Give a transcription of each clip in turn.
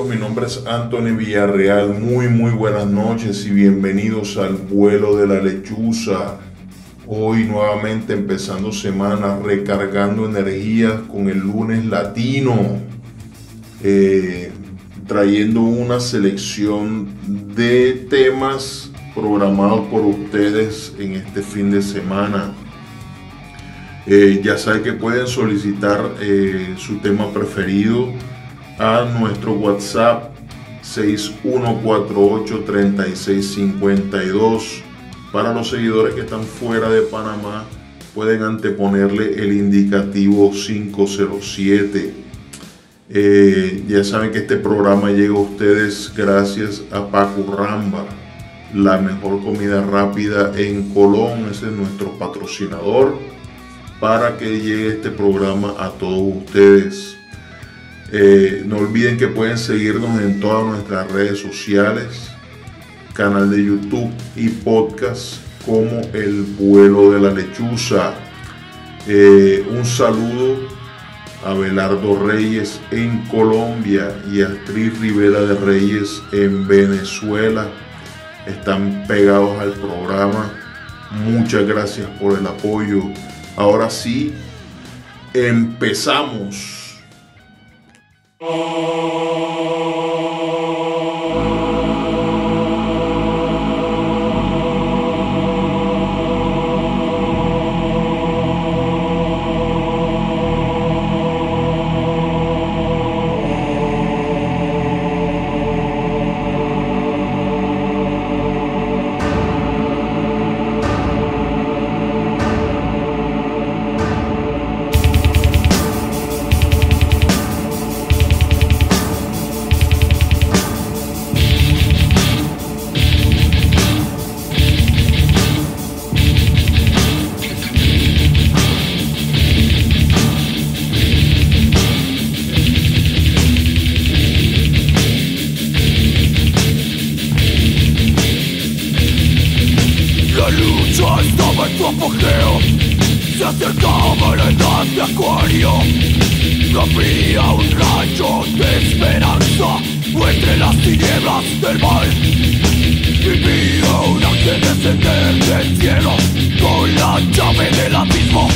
Hola, ¿qué tal amigos? Mi nombre es Anthony Villarreal. Muy, muy buenas noches y bienvenidos al vuelo de la lechuza. Hoy nuevamente empezando semana, recargando energías con el lunes latino, eh, trayendo una selección de temas programados por ustedes en este fin de semana. Eh, ya saben que pueden solicitar eh, su tema preferido a nuestro WhatsApp 61483652. Para los seguidores que están fuera de Panamá, pueden anteponerle el indicativo 507. Eh, ya saben que este programa llega a ustedes gracias a Paco Ramba, la mejor comida rápida en Colón. Ese es nuestro patrocinador para que llegue este programa a todos ustedes. Eh, no olviden que pueden seguirnos en todas nuestras redes sociales, canal de YouTube y podcast como El vuelo de la lechuza. Eh, un saludo a Belardo Reyes en Colombia y a Astrid Rivera de Reyes en Venezuela. Están pegados al programa. Muchas gracias por el apoyo. Ahora sí, empezamos. Oh. En apogeo Se acercaba la edad de acuario No había un rayo de esperanza. Entre las tinieblas del mal. Vivía un ángel descender del cielo Con la llave del abismo.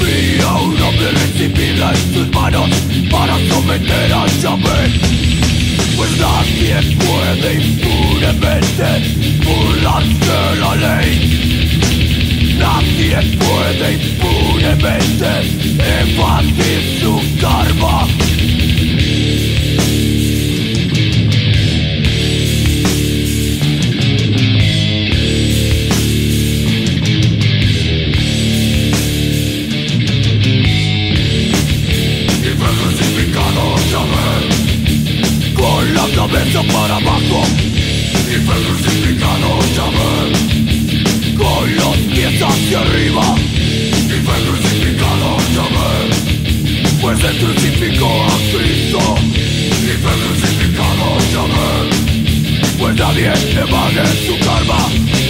Vía un hombre recibible en sus manos Para someter a llave pues nadie puede impunemente burlarse la ley Nadie puede impunemente evadir su karma con la cabeza para abajo y fue crucificado pies hacia arriba y fue crucificado llave pues se crucificó a Cristo y fue crucificado llave pues nadie evade su karma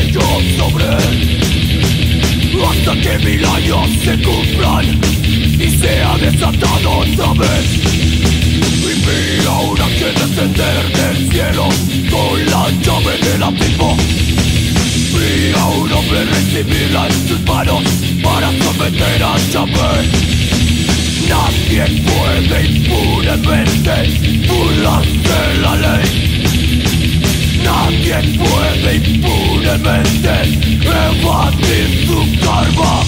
ellos sobre él Hasta que mil años se cumplan Y sea desatado otra vez Y vi ahora que descender del cielo Con la llave del abismo. Vi a un hombre recibirla en sus manos Para someter a Chapé Nadie puede impunemente burlarse la ley. Nadie puede impunemente evadir su karma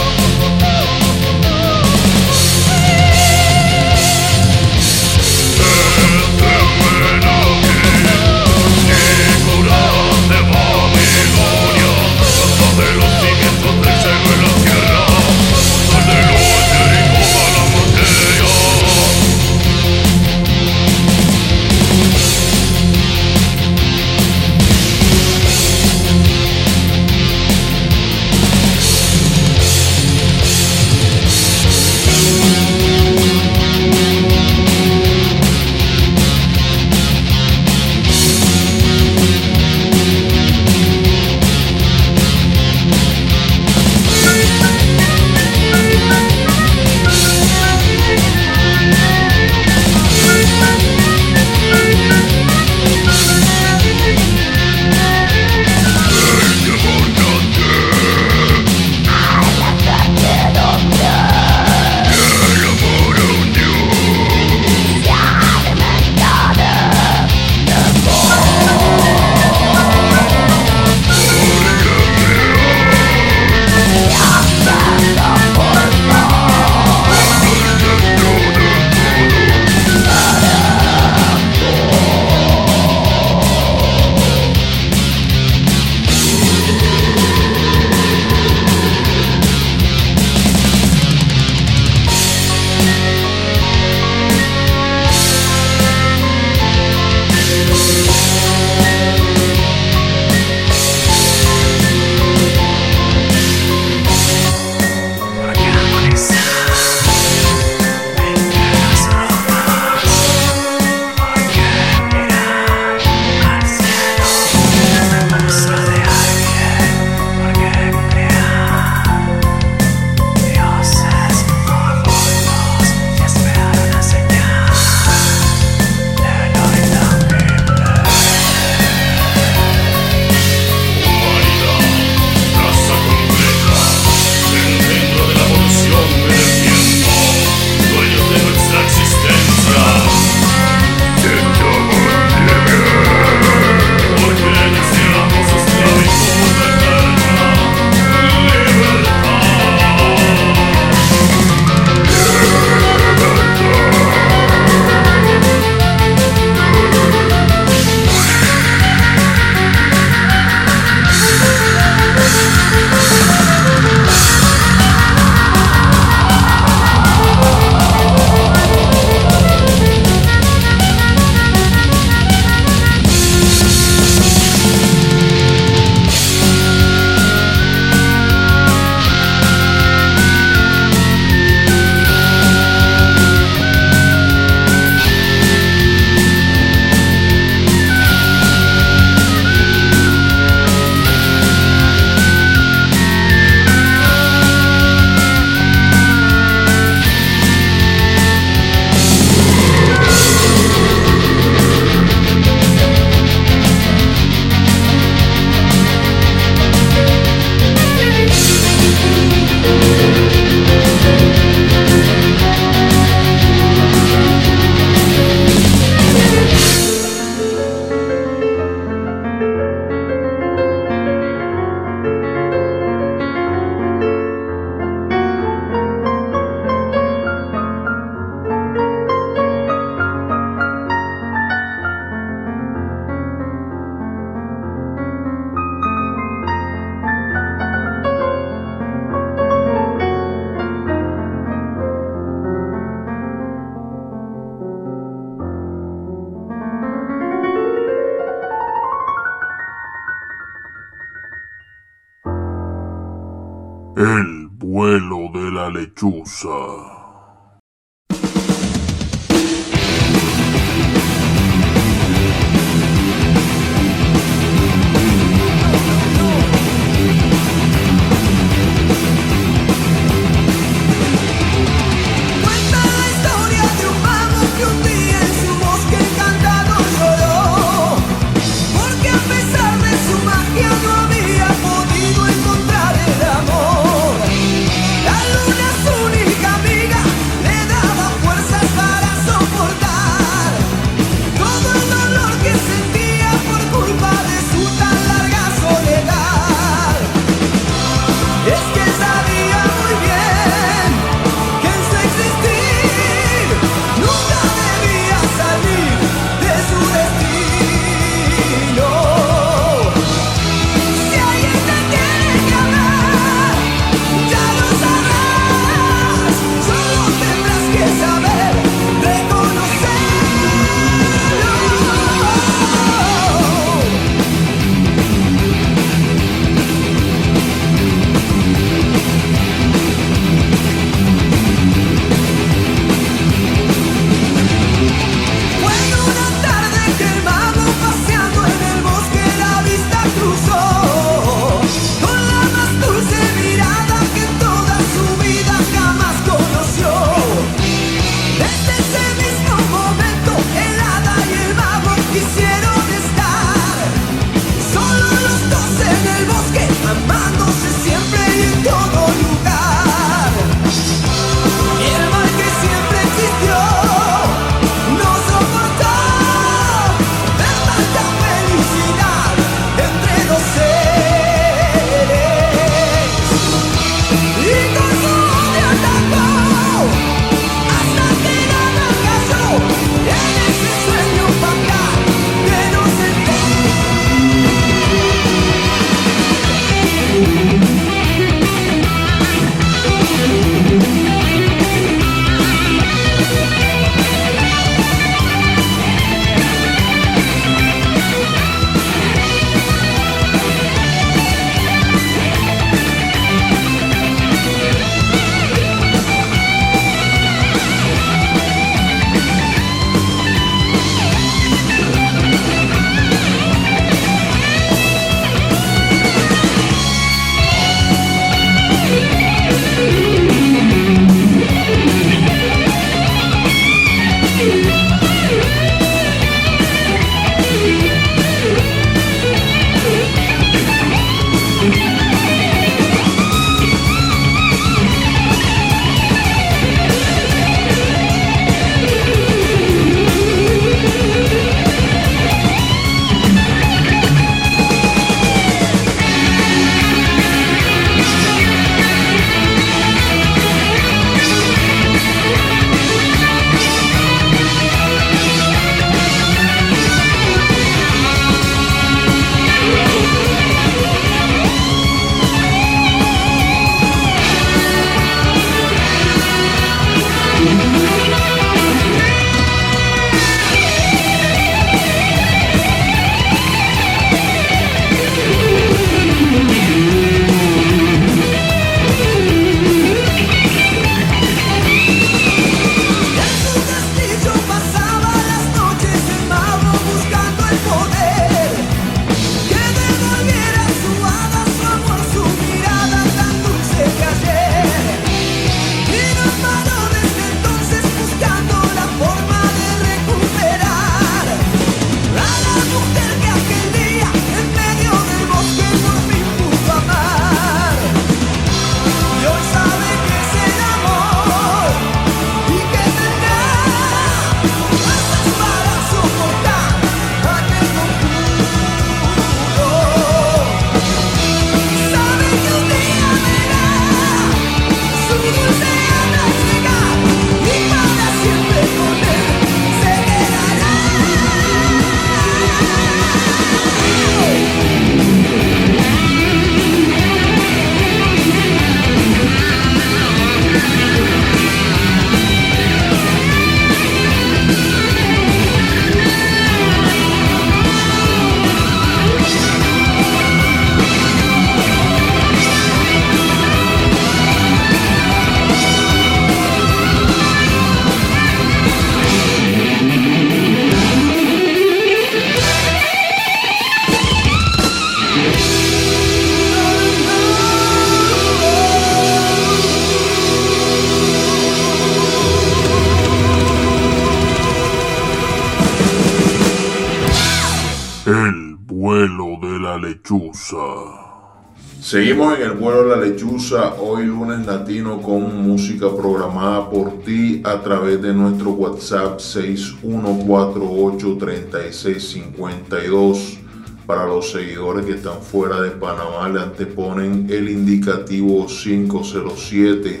Seguimos en el vuelo de la lechuza, hoy lunes latino con música programada por ti a través de nuestro WhatsApp 61483652. Para los seguidores que están fuera de Panamá le anteponen el indicativo 507.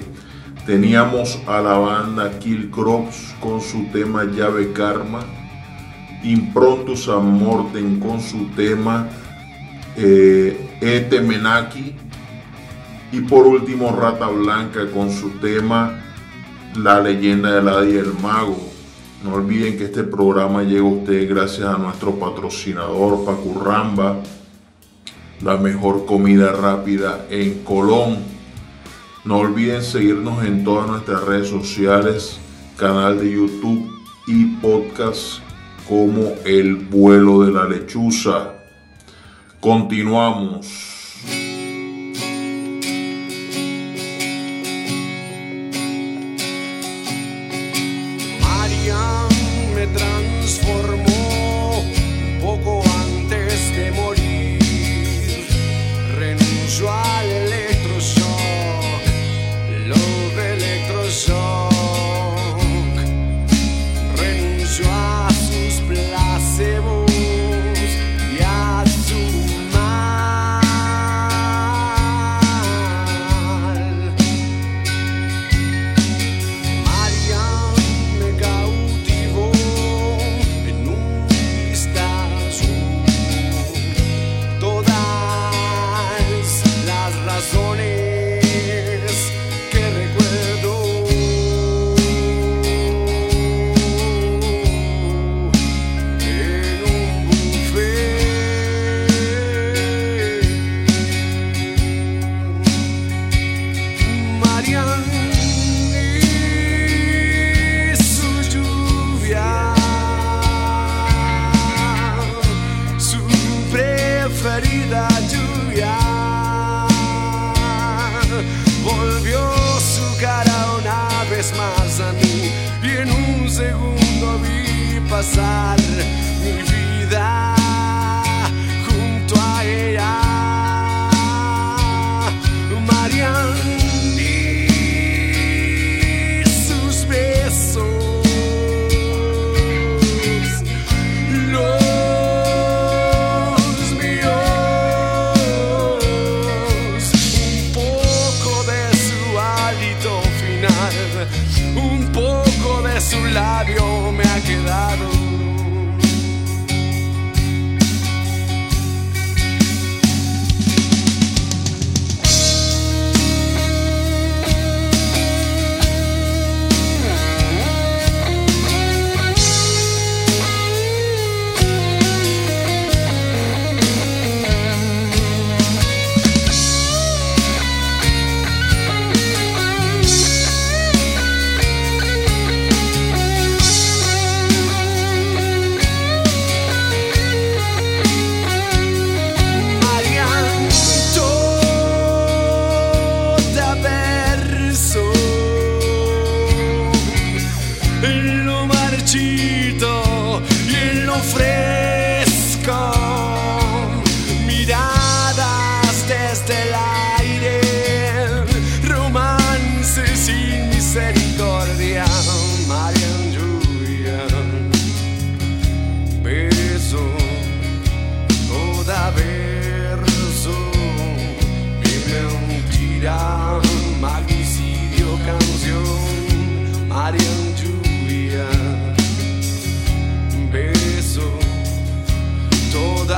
Teníamos a la banda Kill Crops con su tema Llave Karma Improntus a Morten con su tema eh, Menaki. Y por último Rata Blanca con su tema La leyenda de la y el mago. No olviden que este programa llega a ustedes gracias a nuestro patrocinador Pacurramba, la mejor comida rápida en Colón. No olviden seguirnos en todas nuestras redes sociales, canal de YouTube y podcast como el vuelo de la lechuza. Continuamos.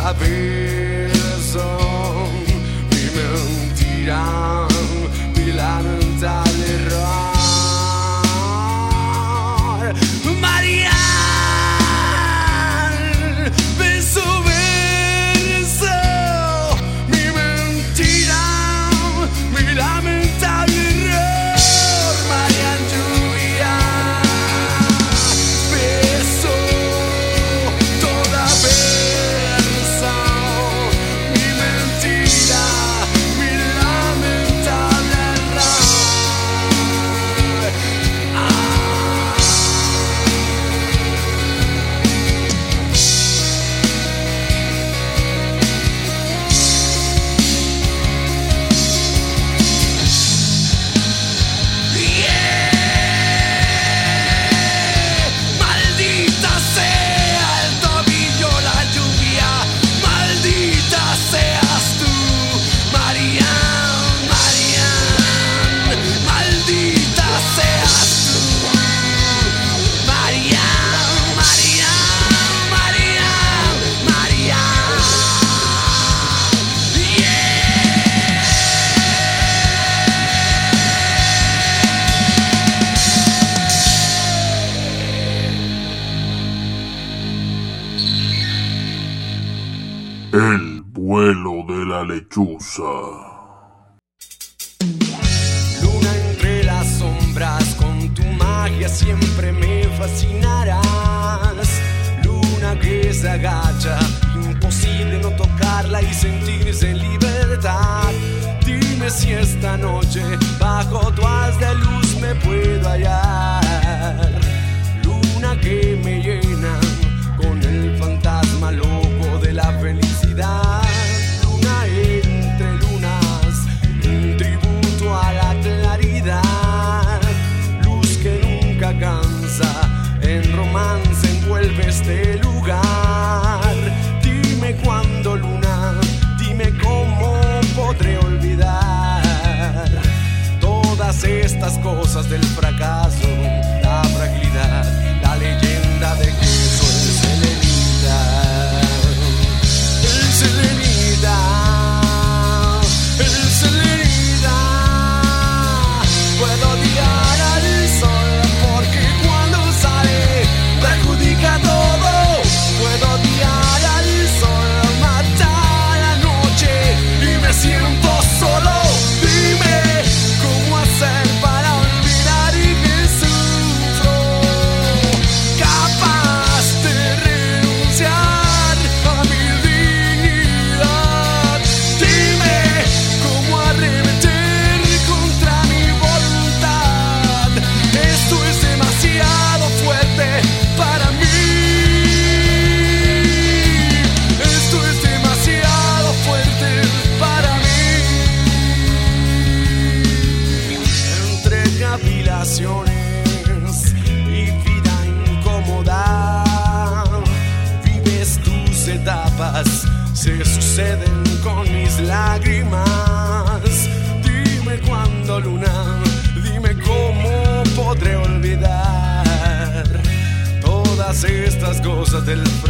saber.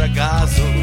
ragazzo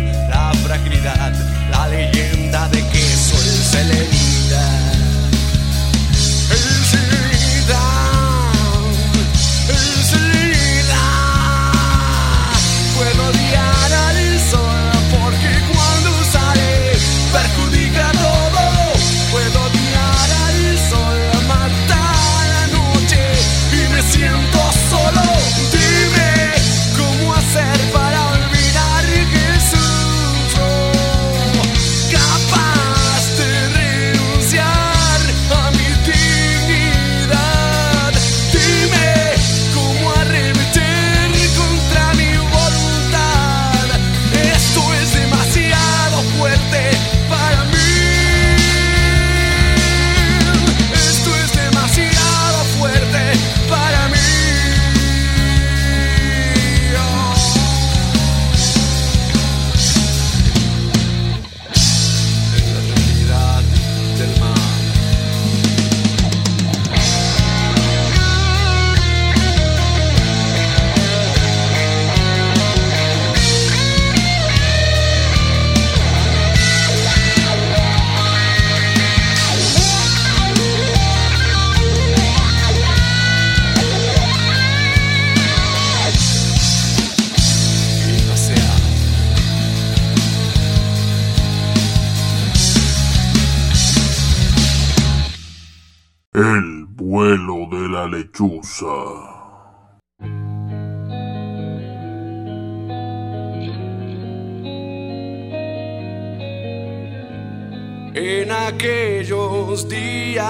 aquellos días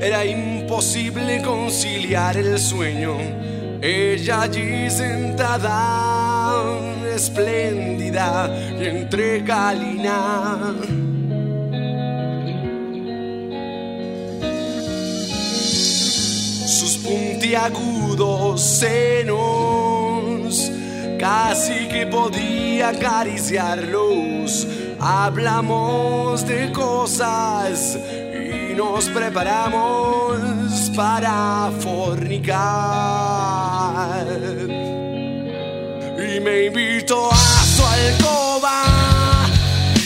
era imposible conciliar el sueño. Ella allí sentada, espléndida y entre calina. Sus puntiagudos senos casi que podía acariciarlos hablamos de cosas y nos preparamos para fornicar. Y me invito a su alcoba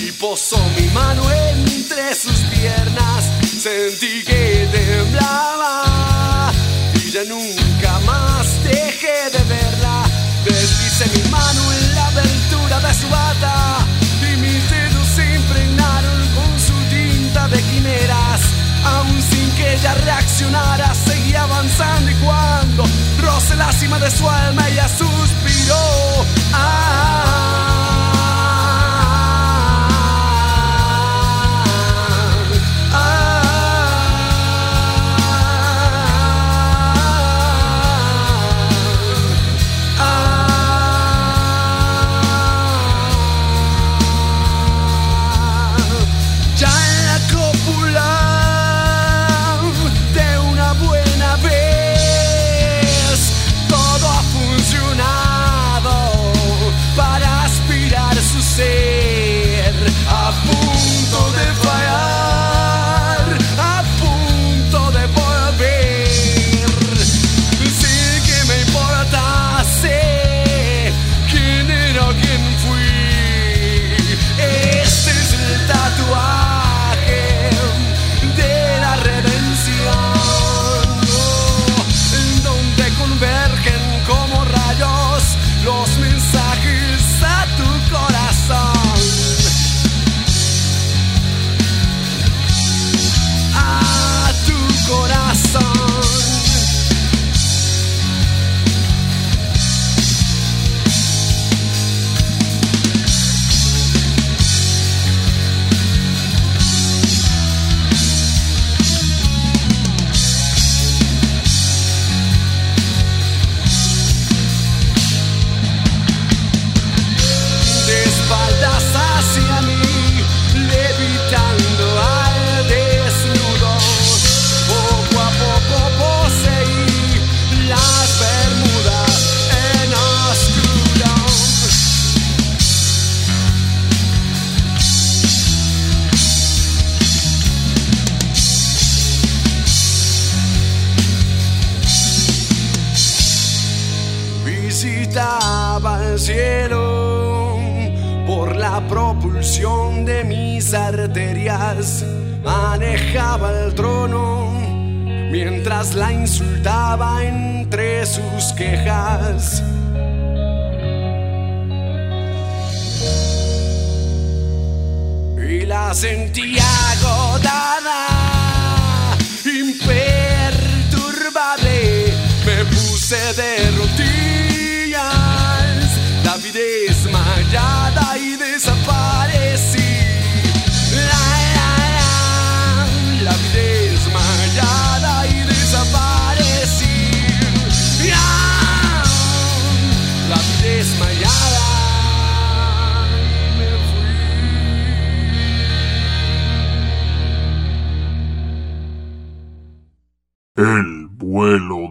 y posó mi mano entre sus piernas. Sentí que temblaba y ya nunca más dejé de verla. Deslice mi mano en la abertura de su bata aún sin que ella reaccionara, seguía avanzando y cuando roce la cima de su alma ella suspiró. Ah,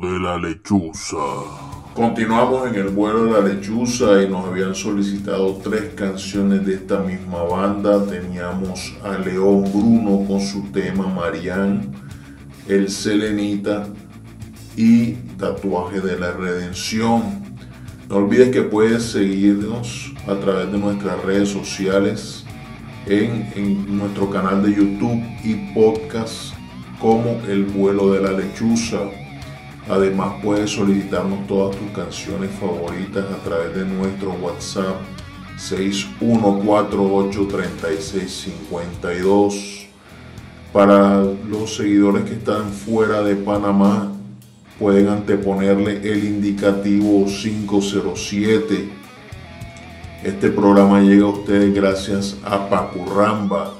de la lechuza. Continuamos en el vuelo de la lechuza y nos habían solicitado tres canciones de esta misma banda. Teníamos a León Bruno con su tema Marián, El Selenita y Tatuaje de la Redención. No olvides que puedes seguirnos a través de nuestras redes sociales en, en nuestro canal de YouTube y podcast como El vuelo de la lechuza. Además puedes solicitarnos todas tus canciones favoritas a través de nuestro WhatsApp 61483652. Para los seguidores que están fuera de Panamá pueden anteponerle el indicativo 507. Este programa llega a ustedes gracias a Pacurramba,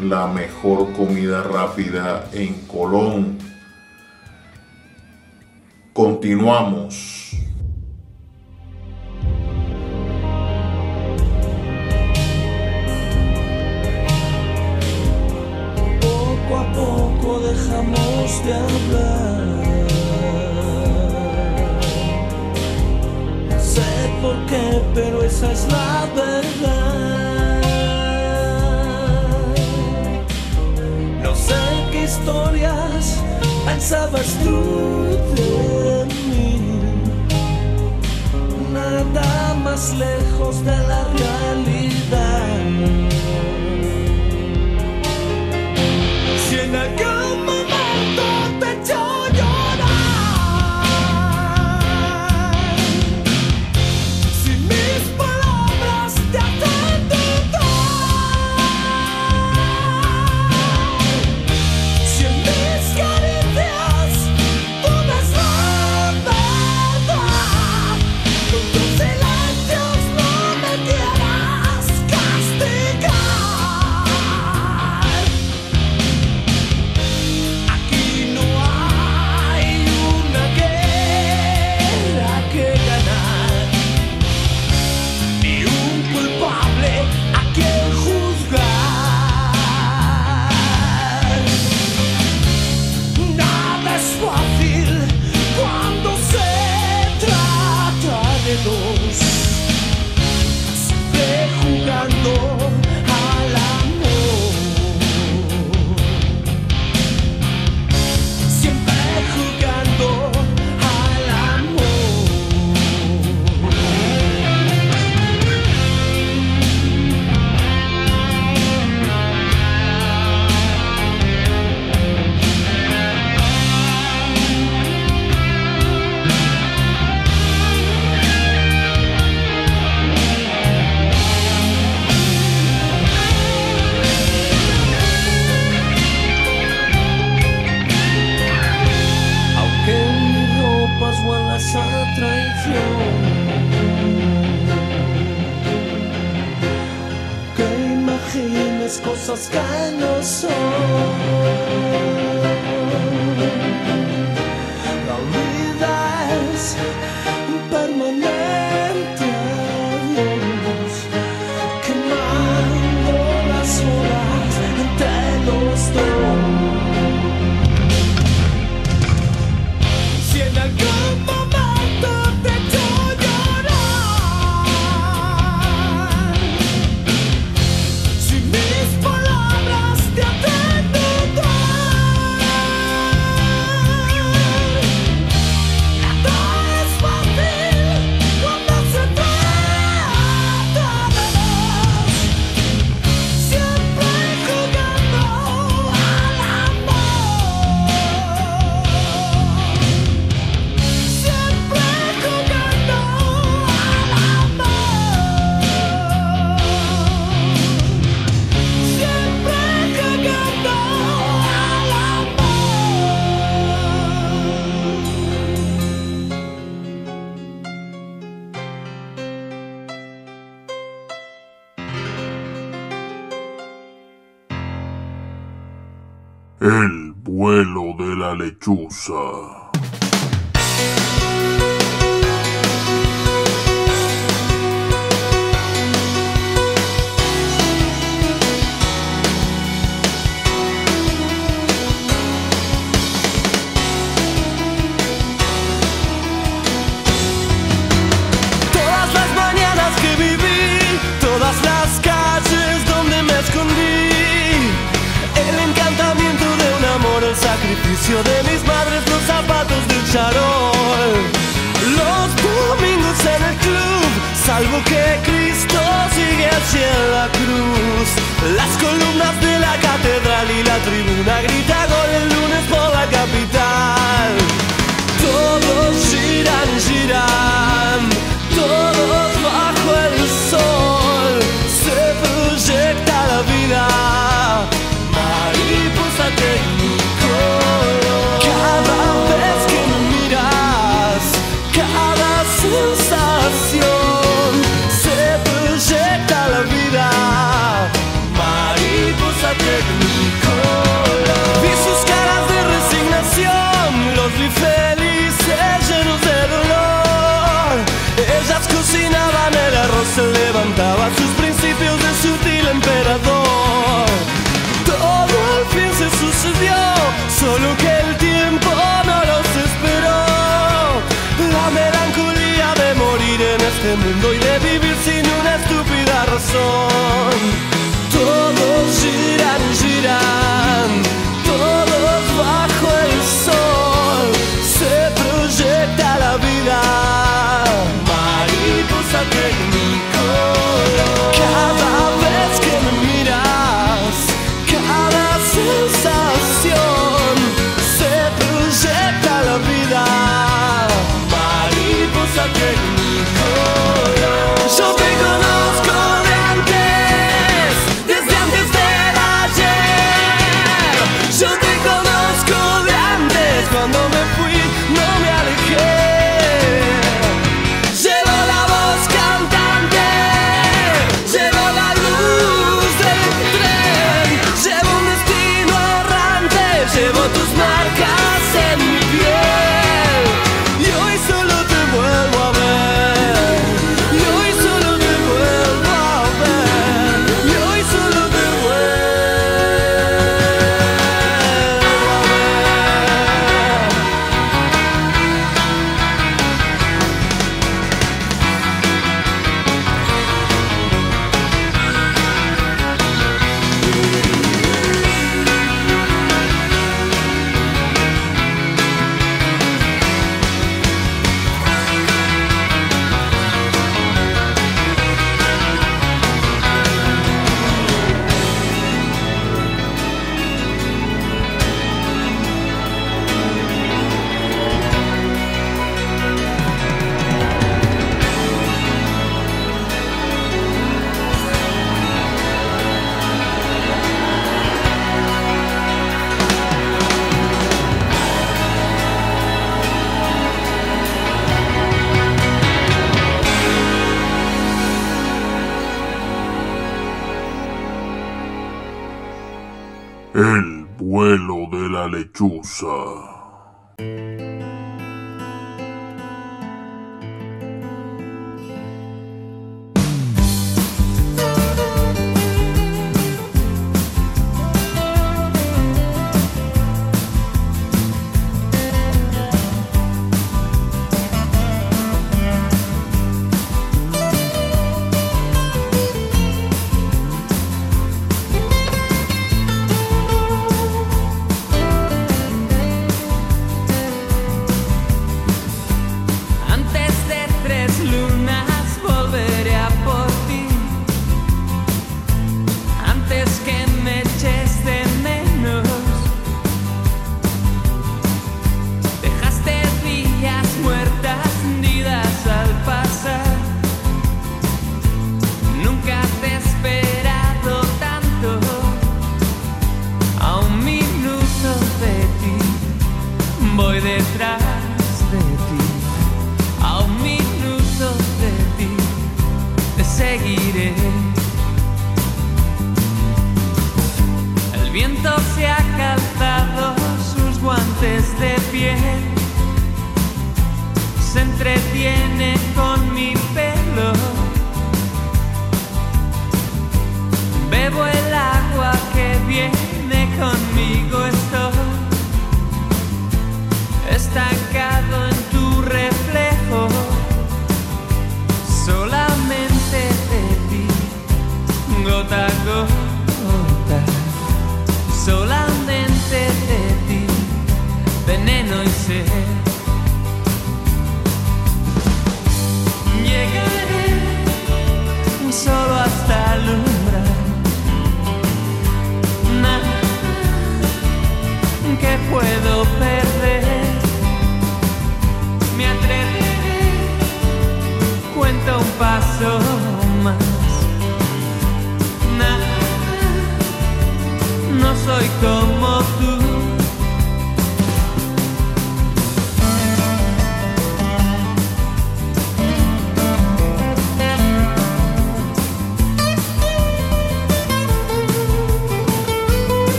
la mejor comida rápida en Colón. Continuamos. Poco a poco dejamos de hablar. Sé por qué, pero esa es la verdad. No sé qué historias pensabas tú de mí. Nada más lejos de la realidad. Todas las mañanas que viví, todas las calles donde me escondí, el encantamiento de un amor, el sacrificio de. Los domingos en el club, salvo que Cristo sigue así en la cruz. Las columnas de la catedral y la tribuna grita gol el lunes por la capital. Todos giran, giran. este mundo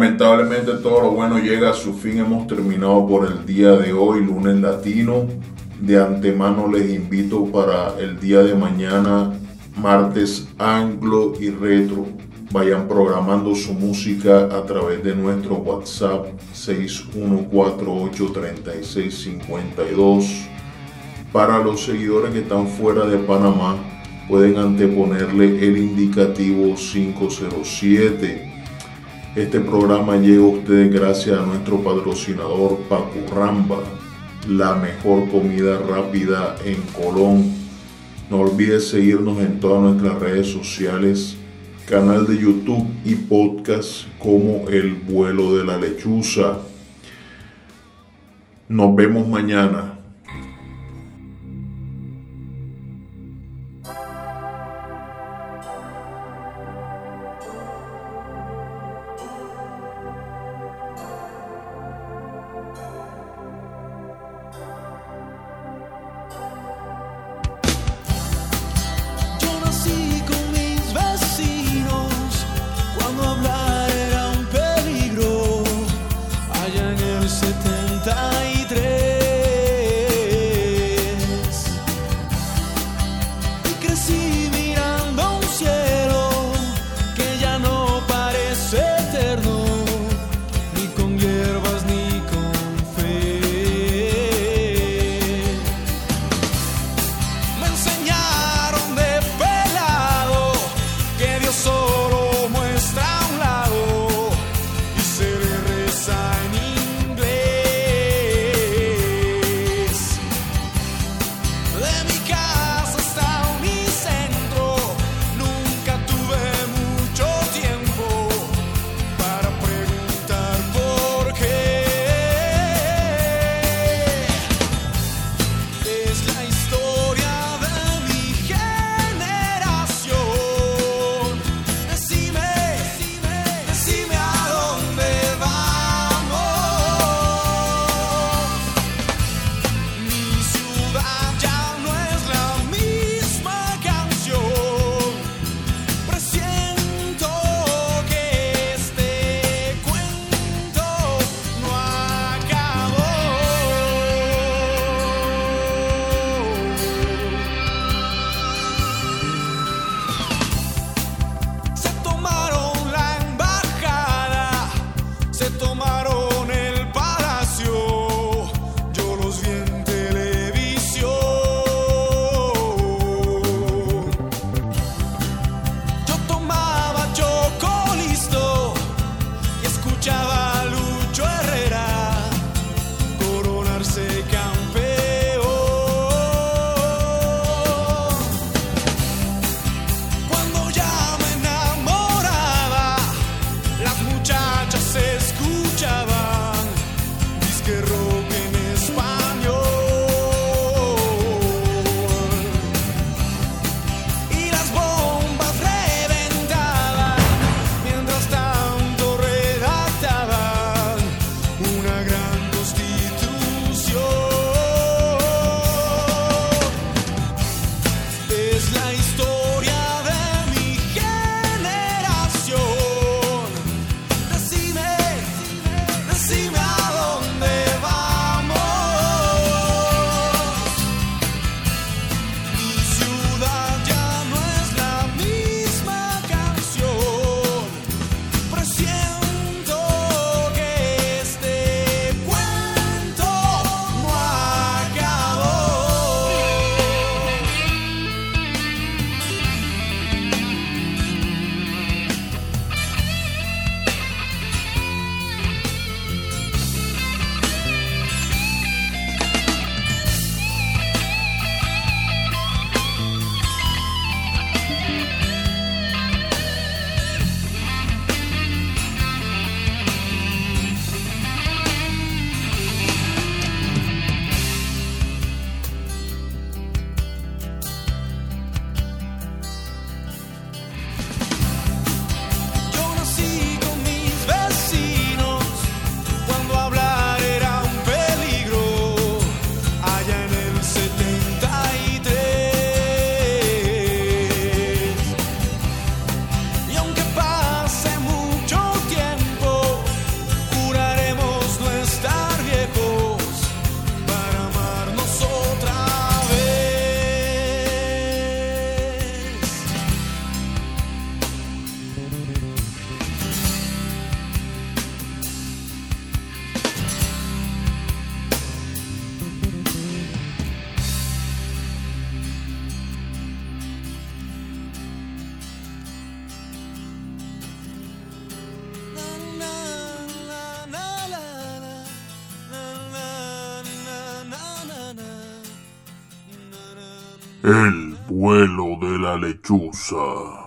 Lamentablemente todo lo bueno llega a su fin. Hemos terminado por el día de hoy, lunes latino. De antemano les invito para el día de mañana, martes anglo y retro. Vayan programando su música a través de nuestro WhatsApp 61483652. Para los seguidores que están fuera de Panamá, pueden anteponerle el indicativo 507. Este programa llega a ustedes gracias a nuestro patrocinador Pacurramba, la mejor comida rápida en Colón. No olvides seguirnos en todas nuestras redes sociales, canal de YouTube y podcast como El vuelo de la lechuza. Nos vemos mañana. Lechuza.